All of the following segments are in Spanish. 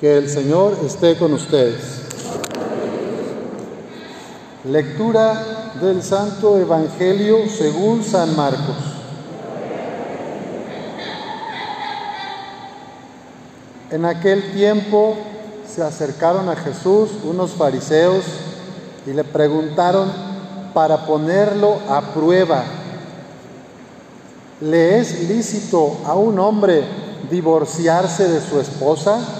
Que el Señor esté con ustedes. Lectura del Santo Evangelio según San Marcos. En aquel tiempo se acercaron a Jesús unos fariseos y le preguntaron para ponerlo a prueba, ¿le es lícito a un hombre divorciarse de su esposa?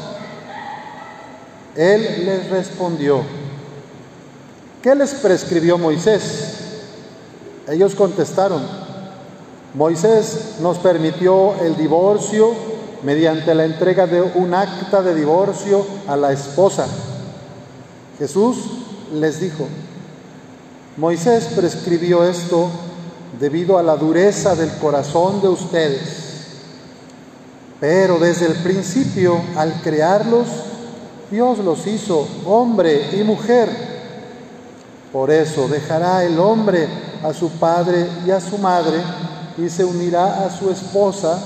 Él les respondió, ¿qué les prescribió Moisés? Ellos contestaron, Moisés nos permitió el divorcio mediante la entrega de un acta de divorcio a la esposa. Jesús les dijo, Moisés prescribió esto debido a la dureza del corazón de ustedes. Pero desde el principio, al crearlos, Dios los hizo hombre y mujer. Por eso dejará el hombre a su padre y a su madre y se unirá a su esposa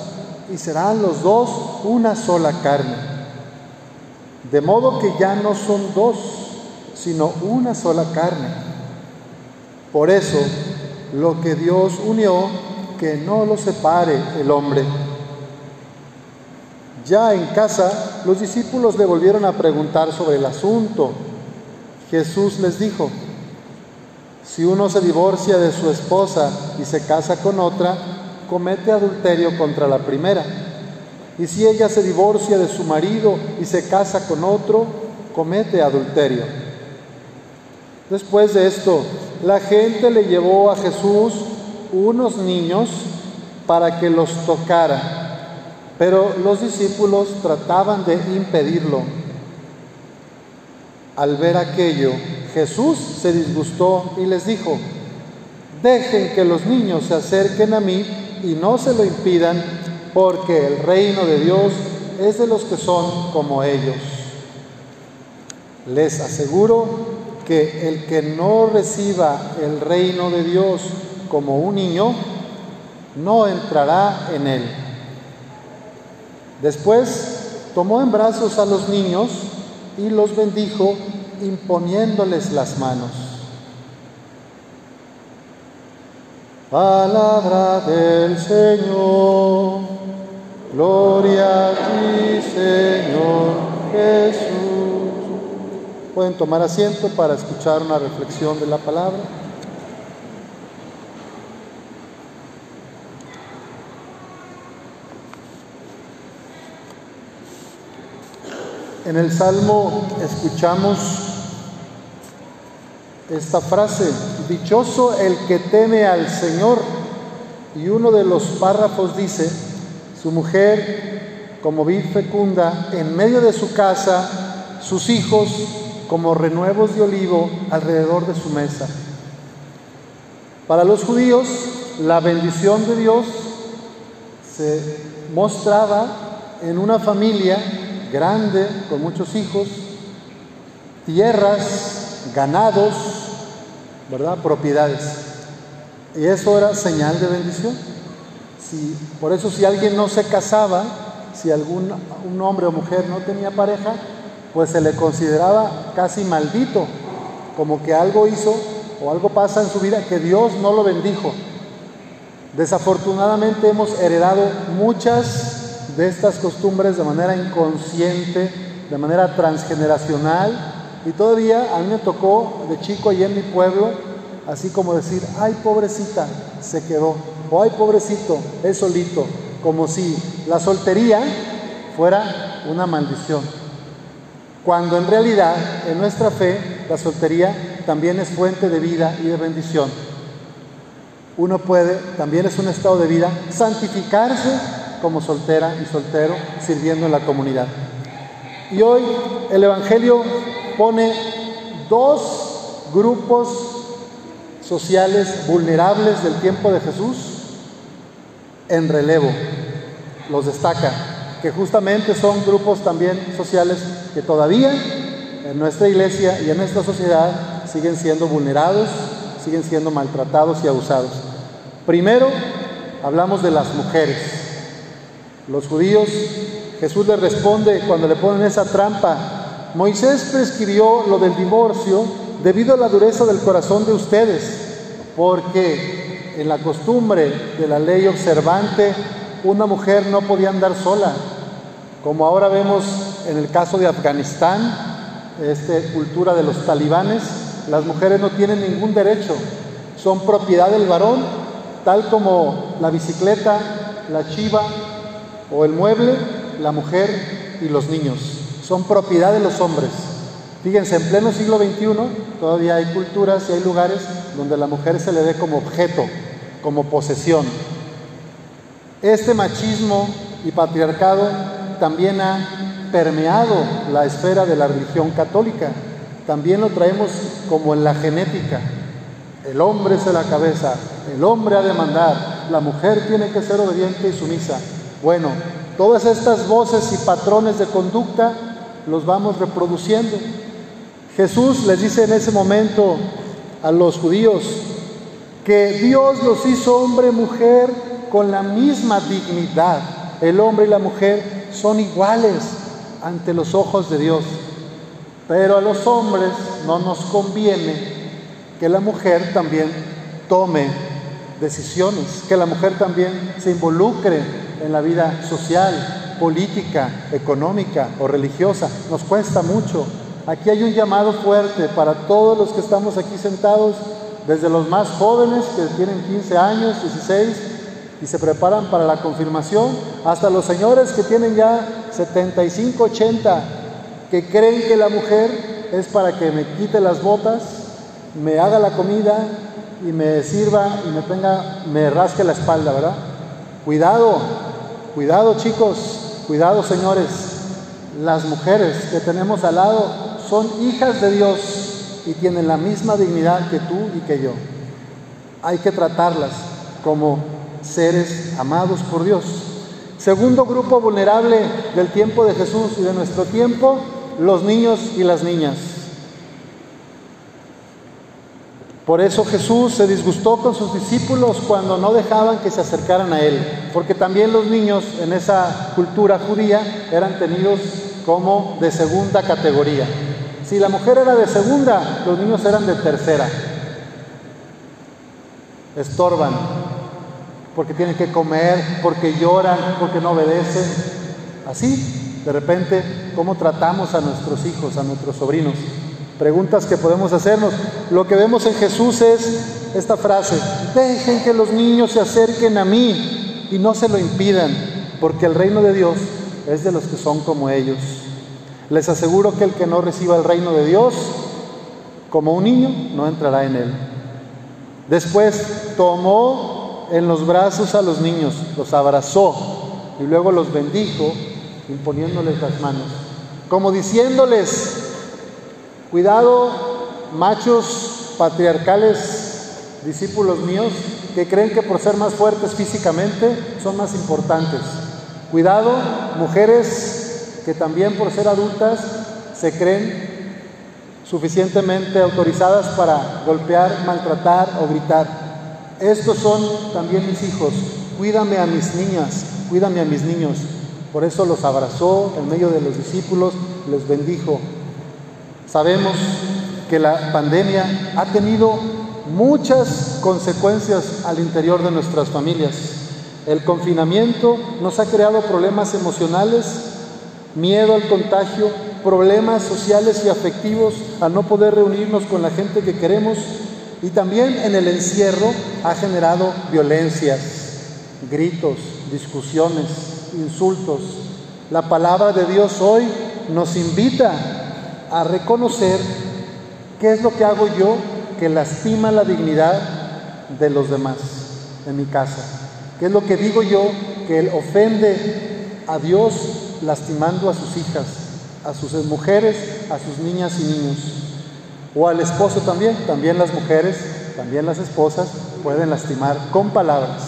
y serán los dos una sola carne. De modo que ya no son dos, sino una sola carne. Por eso, lo que Dios unió, que no lo separe el hombre. Ya en casa, los discípulos le volvieron a preguntar sobre el asunto. Jesús les dijo, si uno se divorcia de su esposa y se casa con otra, comete adulterio contra la primera. Y si ella se divorcia de su marido y se casa con otro, comete adulterio. Después de esto, la gente le llevó a Jesús unos niños para que los tocara pero los discípulos trataban de impedirlo. Al ver aquello, Jesús se disgustó y les dijo, dejen que los niños se acerquen a mí y no se lo impidan, porque el reino de Dios es de los que son como ellos. Les aseguro que el que no reciba el reino de Dios como un niño, no entrará en él. Después tomó en brazos a los niños y los bendijo imponiéndoles las manos. Palabra del Señor, gloria a ti Señor Jesús. Pueden tomar asiento para escuchar una reflexión de la palabra. En el Salmo escuchamos esta frase, dichoso el que teme al Señor. Y uno de los párrafos dice, su mujer como vid fecunda en medio de su casa, sus hijos como renuevos de olivo alrededor de su mesa. Para los judíos, la bendición de Dios se mostraba en una familia grande, con muchos hijos, tierras, ganados, ¿verdad? Propiedades. Y eso era señal de bendición. Si, por eso si alguien no se casaba, si algún un hombre o mujer no tenía pareja, pues se le consideraba casi maldito, como que algo hizo o algo pasa en su vida que Dios no lo bendijo. Desafortunadamente hemos heredado muchas de estas costumbres de manera inconsciente, de manera transgeneracional. Y todavía a mí me tocó de chico allí en mi pueblo, así como decir, ay pobrecita, se quedó, o ay pobrecito, es solito, como si la soltería fuera una maldición. Cuando en realidad en nuestra fe la soltería también es fuente de vida y de bendición. Uno puede, también es un estado de vida, santificarse como soltera y soltero sirviendo en la comunidad. Y hoy el Evangelio pone dos grupos sociales vulnerables del tiempo de Jesús en relevo. Los destaca, que justamente son grupos también sociales que todavía en nuestra iglesia y en nuestra sociedad siguen siendo vulnerados, siguen siendo maltratados y abusados. Primero, hablamos de las mujeres. Los judíos Jesús le responde cuando le ponen esa trampa, Moisés prescribió lo del divorcio debido a la dureza del corazón de ustedes, porque en la costumbre de la ley observante una mujer no podía andar sola, como ahora vemos en el caso de Afganistán, esta cultura de los talibanes, las mujeres no tienen ningún derecho, son propiedad del varón, tal como la bicicleta, la chiva o el mueble, la mujer y los niños. Son propiedad de los hombres. Fíjense, en pleno siglo XXI todavía hay culturas y hay lugares donde la mujer se le ve como objeto, como posesión. Este machismo y patriarcado también ha permeado la esfera de la religión católica. También lo traemos como en la genética. El hombre es la cabeza, el hombre ha de mandar, la mujer tiene que ser obediente y sumisa. Bueno, todas estas voces y patrones de conducta los vamos reproduciendo. Jesús les dice en ese momento a los judíos que Dios los hizo hombre y mujer con la misma dignidad. El hombre y la mujer son iguales ante los ojos de Dios. Pero a los hombres no nos conviene que la mujer también tome decisiones, que la mujer también se involucre en la vida social, política, económica o religiosa. Nos cuesta mucho. Aquí hay un llamado fuerte para todos los que estamos aquí sentados, desde los más jóvenes que tienen 15 años, 16 y se preparan para la confirmación, hasta los señores que tienen ya 75, 80, que creen que la mujer es para que me quite las botas, me haga la comida y me sirva y me tenga, me rasque la espalda, ¿verdad? Cuidado, cuidado chicos, cuidado señores. Las mujeres que tenemos al lado son hijas de Dios y tienen la misma dignidad que tú y que yo. Hay que tratarlas como seres amados por Dios. Segundo grupo vulnerable del tiempo de Jesús y de nuestro tiempo, los niños y las niñas. Por eso Jesús se disgustó con sus discípulos cuando no dejaban que se acercaran a Él, porque también los niños en esa cultura judía eran tenidos como de segunda categoría. Si la mujer era de segunda, los niños eran de tercera. Estorban, porque tienen que comer, porque lloran, porque no obedecen. Así, de repente, ¿cómo tratamos a nuestros hijos, a nuestros sobrinos? Preguntas que podemos hacernos. Lo que vemos en Jesús es esta frase, dejen que los niños se acerquen a mí y no se lo impidan, porque el reino de Dios es de los que son como ellos. Les aseguro que el que no reciba el reino de Dios como un niño no entrará en él. Después tomó en los brazos a los niños, los abrazó y luego los bendijo imponiéndoles las manos, como diciéndoles, Cuidado, machos patriarcales, discípulos míos, que creen que por ser más fuertes físicamente son más importantes. Cuidado, mujeres que también por ser adultas se creen suficientemente autorizadas para golpear, maltratar o gritar. Estos son también mis hijos. Cuídame a mis niñas, cuídame a mis niños. Por eso los abrazó en medio de los discípulos, les bendijo. Sabemos que la pandemia ha tenido muchas consecuencias al interior de nuestras familias. El confinamiento nos ha creado problemas emocionales, miedo al contagio, problemas sociales y afectivos a no poder reunirnos con la gente que queremos y también en el encierro ha generado violencias, gritos, discusiones, insultos. La palabra de Dios hoy nos invita a reconocer qué es lo que hago yo que lastima la dignidad de los demás en mi casa. ¿Qué es lo que digo yo que ofende a Dios lastimando a sus hijas, a sus mujeres, a sus niñas y niños? O al esposo también, también las mujeres, también las esposas pueden lastimar con palabras.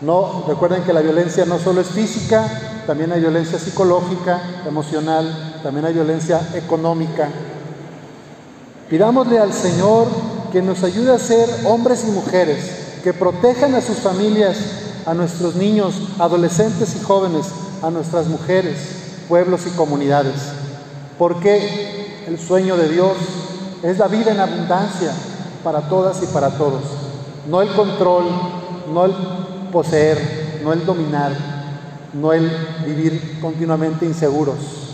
No, recuerden que la violencia no solo es física, también hay violencia psicológica, emocional, también hay violencia económica. Pidámosle al Señor que nos ayude a ser hombres y mujeres, que protejan a sus familias, a nuestros niños, adolescentes y jóvenes, a nuestras mujeres, pueblos y comunidades. Porque el sueño de Dios es la vida en abundancia para todas y para todos. No el control, no el poseer, no el dominar, no el vivir continuamente inseguros.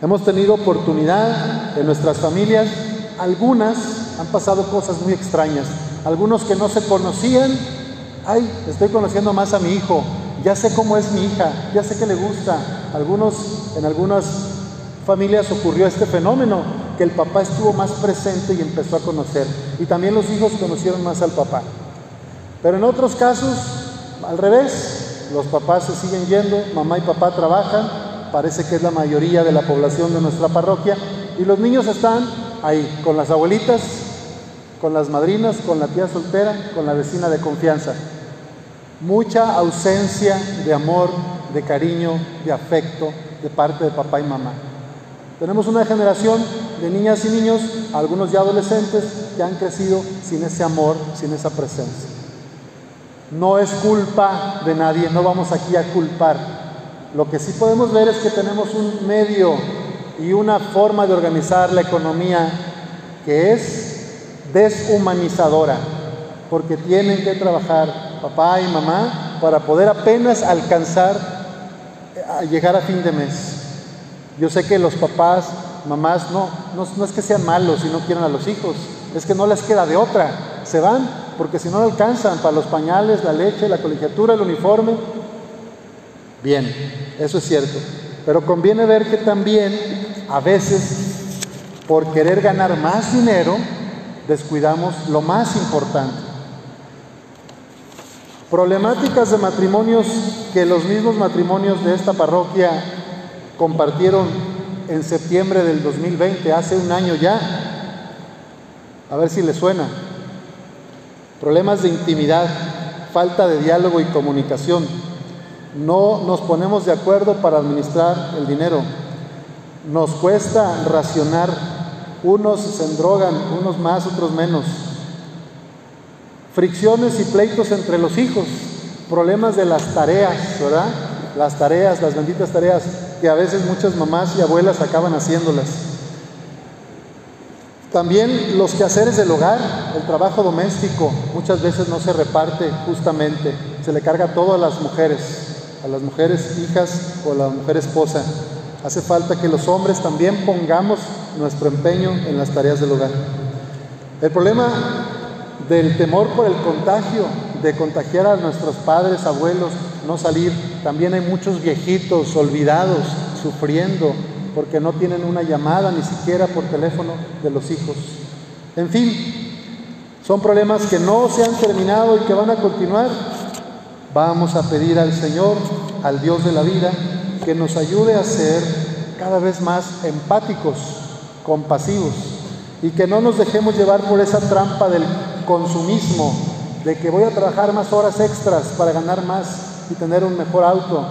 Hemos tenido oportunidad en nuestras familias, algunas han pasado cosas muy extrañas, algunos que no se conocían, ay, estoy conociendo más a mi hijo, ya sé cómo es mi hija, ya sé que le gusta. Algunos, en algunas familias ocurrió este fenómeno, que el papá estuvo más presente y empezó a conocer. Y también los hijos conocieron más al papá. Pero en otros casos, al revés, los papás se siguen yendo, mamá y papá trabajan, parece que es la mayoría de la población de nuestra parroquia, y los niños están ahí, con las abuelitas, con las madrinas, con la tía soltera, con la vecina de confianza. Mucha ausencia de amor, de cariño, de afecto de parte de papá y mamá. Tenemos una generación de niñas y niños, algunos ya adolescentes, que han crecido sin ese amor, sin esa presencia. No es culpa de nadie, no vamos aquí a culpar. Lo que sí podemos ver es que tenemos un medio y una forma de organizar la economía que es deshumanizadora, porque tienen que trabajar papá y mamá para poder apenas alcanzar a llegar a fin de mes. Yo sé que los papás, mamás, no, no, es que sean malos y no quieran a los hijos, es que no les queda de otra. Se van porque si no alcanzan para los pañales, la leche, la colegiatura, el uniforme. Bien, eso es cierto. Pero conviene ver que también a veces, por querer ganar más dinero, descuidamos lo más importante. Problemáticas de matrimonios que los mismos matrimonios de esta parroquia compartieron en septiembre del 2020, hace un año ya. A ver si le suena. Problemas de intimidad, falta de diálogo y comunicación. No nos ponemos de acuerdo para administrar el dinero. Nos cuesta racionar. Unos se endrogan, unos más, otros menos. Fricciones y pleitos entre los hijos. Problemas de las tareas, ¿verdad? Las tareas, las benditas tareas que a veces muchas mamás y abuelas acaban haciéndolas. También los quehaceres del hogar, el trabajo doméstico, muchas veces no se reparte justamente, se le carga todo a las mujeres, a las mujeres hijas o a la mujer esposa. Hace falta que los hombres también pongamos nuestro empeño en las tareas del hogar. El problema del temor por el contagio, de contagiar a nuestros padres, abuelos, no salir. También hay muchos viejitos olvidados, sufriendo, porque no tienen una llamada ni siquiera por teléfono de los hijos. En fin, son problemas que no se han terminado y que van a continuar. Vamos a pedir al Señor, al Dios de la vida, que nos ayude a ser cada vez más empáticos, compasivos, y que no nos dejemos llevar por esa trampa del consumismo, de que voy a trabajar más horas extras para ganar más y tener un mejor auto,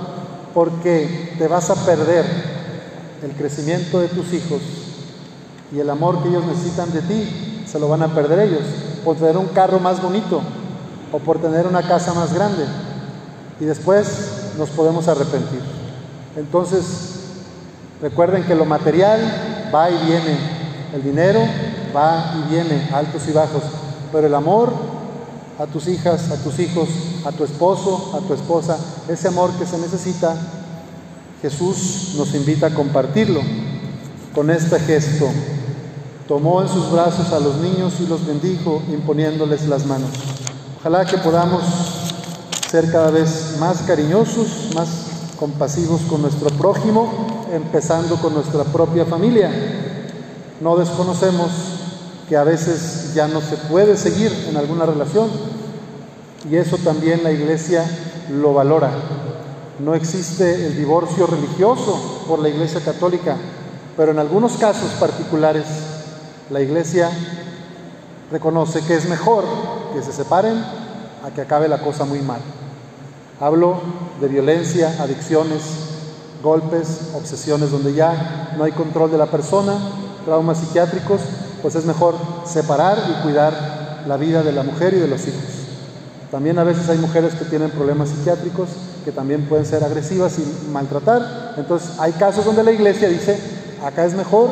porque te vas a perder el crecimiento de tus hijos y el amor que ellos necesitan de ti, se lo van a perder ellos, por tener un carro más bonito o por tener una casa más grande. Y después nos podemos arrepentir. Entonces, recuerden que lo material va y viene, el dinero va y viene, altos y bajos, pero el amor a tus hijas, a tus hijos, a tu esposo, a tu esposa, ese amor que se necesita, Jesús nos invita a compartirlo con este gesto. Tomó en sus brazos a los niños y los bendijo imponiéndoles las manos. Ojalá que podamos ser cada vez más cariñosos, más compasivos con nuestro prójimo, empezando con nuestra propia familia. No desconocemos que a veces ya no se puede seguir en alguna relación y eso también la iglesia lo valora. No existe el divorcio religioso por la iglesia católica, pero en algunos casos particulares la iglesia reconoce que es mejor que se separen a que acabe la cosa muy mal. Hablo de violencia, adicciones, golpes, obsesiones donde ya no hay control de la persona, traumas psiquiátricos pues es mejor separar y cuidar la vida de la mujer y de los hijos. También a veces hay mujeres que tienen problemas psiquiátricos que también pueden ser agresivas y maltratar. Entonces hay casos donde la iglesia dice, acá es mejor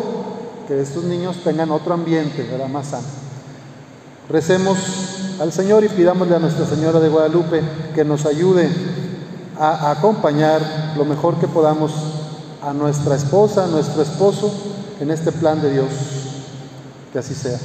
que estos niños tengan otro ambiente, ¿verdad? más sano. Recemos al Señor y pidámosle a Nuestra Señora de Guadalupe que nos ayude a, acompañar lo mejor que podamos a nuestra esposa, a nuestro esposo en este plan de Dios. Que así sea.